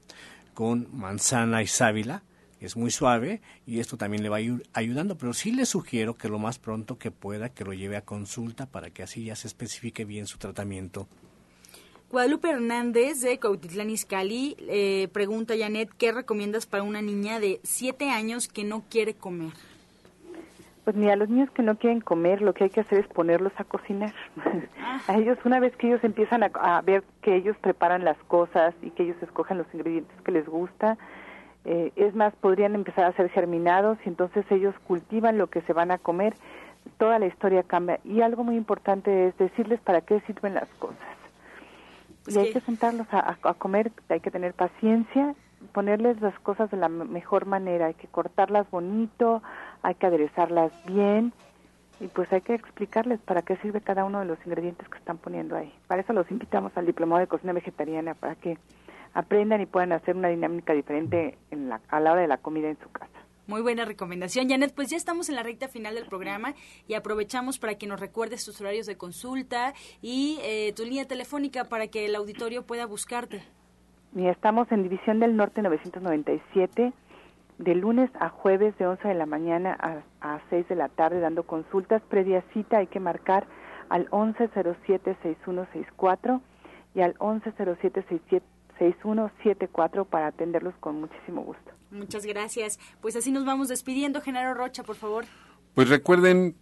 con manzana y sábila es muy suave y esto también le va a ir ayudando, pero sí le sugiero que lo más pronto que pueda que lo lleve a consulta para que así ya se especifique bien su tratamiento. Guadalupe Hernández de Cautitlán Izcalli eh, pregunta Janet, ¿qué recomiendas para una niña de 7 años que no quiere comer? Pues mira, los niños que no quieren comer, lo que hay que hacer es ponerlos a cocinar. A ellos, una vez que ellos empiezan a, ver que ellos preparan las cosas y que ellos escogen los ingredientes que les gusta, eh, es más, podrían empezar a ser germinados y entonces ellos cultivan lo que se van a comer, toda la historia cambia. Y algo muy importante es decirles para qué sirven las cosas. Y hay que sentarlos a, a comer, hay que tener paciencia, ponerles las cosas de la mejor manera, hay que cortarlas bonito, hay que aderezarlas bien y pues hay que explicarles para qué sirve cada uno de los ingredientes que están poniendo ahí. Para eso los invitamos al diplomado de cocina vegetariana, para que aprendan y puedan hacer una dinámica diferente en la, a la hora de la comida en su casa. Muy buena recomendación, Janet. Pues ya estamos en la recta final del programa y aprovechamos para que nos recuerdes tus horarios de consulta y eh, tu línea telefónica para que el auditorio pueda buscarte. Y estamos en División del Norte 997 de lunes a jueves de 11 de la mañana a, 6 de la tarde dando consultas. Previa cita hay que marcar al 1107-6164 y al 1107-6174 para atenderlos con muchísimo gusto. Muchas gracias. Pues así nos vamos despidiendo. Genaro Rocha, por favor. Pues recuerden,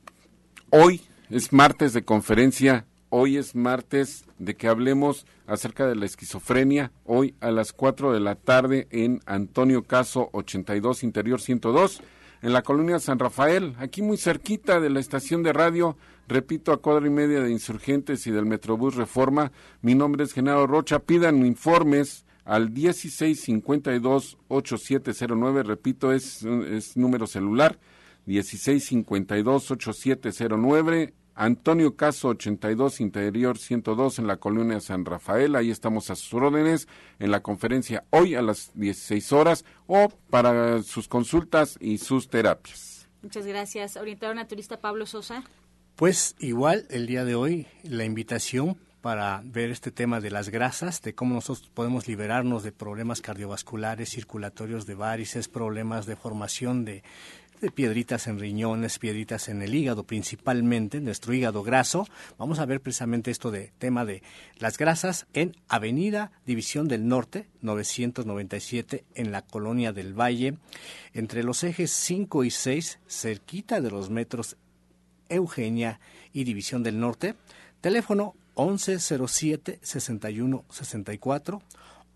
hoy es martes de conferencia Hoy es martes de que hablemos acerca de la esquizofrenia. Hoy a las 4 de la tarde en Antonio Caso 82 Interior 102 en la colonia San Rafael, aquí muy cerquita de la estación de radio, repito, a cuadra y media de Insurgentes y del Metrobús Reforma. Mi nombre es Genaro Rocha. Pidan informes al 1652-8709, repito, es, es número celular, 1652-8709 Antonio Caso 82, Interior 102 en la colonia San Rafael. Ahí estamos a sus órdenes en la conferencia hoy a las 16 horas o para sus consultas y sus terapias. Muchas gracias. Orientador naturista Pablo Sosa. Pues igual el día de hoy la invitación para ver este tema de las grasas, de cómo nosotros podemos liberarnos de problemas cardiovasculares, circulatorios, de varices, problemas de formación de de piedritas en riñones, piedritas en el hígado principalmente, nuestro hígado graso. Vamos a ver precisamente esto de tema de las grasas en Avenida División del Norte, 997, en la Colonia del Valle, entre los ejes 5 y 6, cerquita de los metros Eugenia y División del Norte. Teléfono 1107 6164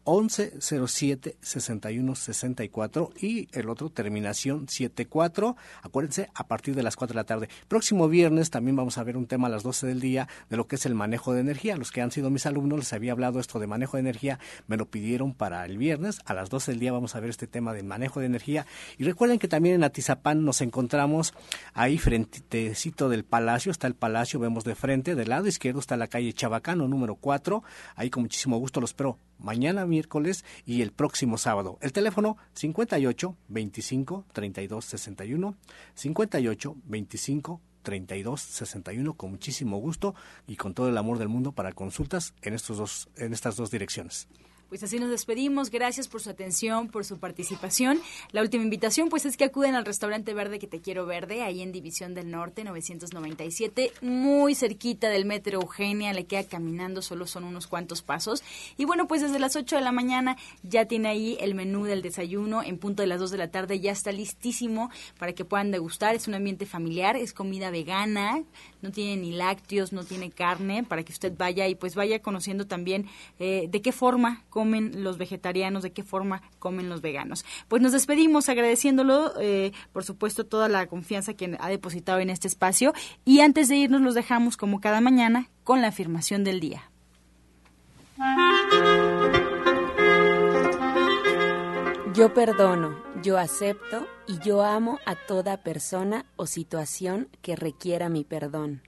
1107 6164 y el otro terminación 74. Acuérdense, a partir de las 4 de la tarde. Próximo viernes también vamos a ver un tema a las 12 del día de lo que es el manejo de energía. Los que han sido mis alumnos les había hablado esto de manejo de energía, me lo pidieron para el viernes. A las 12 del día vamos a ver este tema de manejo de energía. Y recuerden que también en Atizapán nos encontramos ahí frentecito del palacio, está el palacio, vemos de frente, del lado izquierdo está la calle Chabacano número 4. Ahí con muchísimo gusto los espero mañana miércoles y el próximo sábado. El teléfono 58 25 32 61 58 25 32 61 con muchísimo gusto y con todo el amor del mundo para consultas en estos dos en estas dos direcciones. Pues así nos despedimos. Gracias por su atención, por su participación. La última invitación, pues es que acuden al restaurante verde que te quiero verde, ahí en División del Norte, 997, muy cerquita del Metro Eugenia. Le queda caminando, solo son unos cuantos pasos. Y bueno, pues desde las 8 de la mañana ya tiene ahí el menú del desayuno. En punto de las 2 de la tarde ya está listísimo para que puedan degustar. Es un ambiente familiar, es comida vegana, no tiene ni lácteos, no tiene carne, para que usted vaya y pues vaya conociendo también eh, de qué forma comen los vegetarianos, de qué forma comen los veganos. Pues nos despedimos agradeciéndolo, eh, por supuesto, toda la confianza que ha depositado en este espacio y antes de irnos los dejamos como cada mañana con la afirmación del día. Yo perdono, yo acepto y yo amo a toda persona o situación que requiera mi perdón.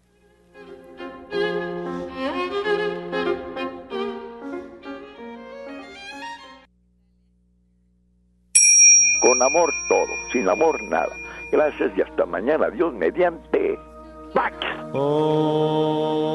Con amor todo, sin amor nada. Gracias y hasta mañana. Dios mediante. Pax. Oh.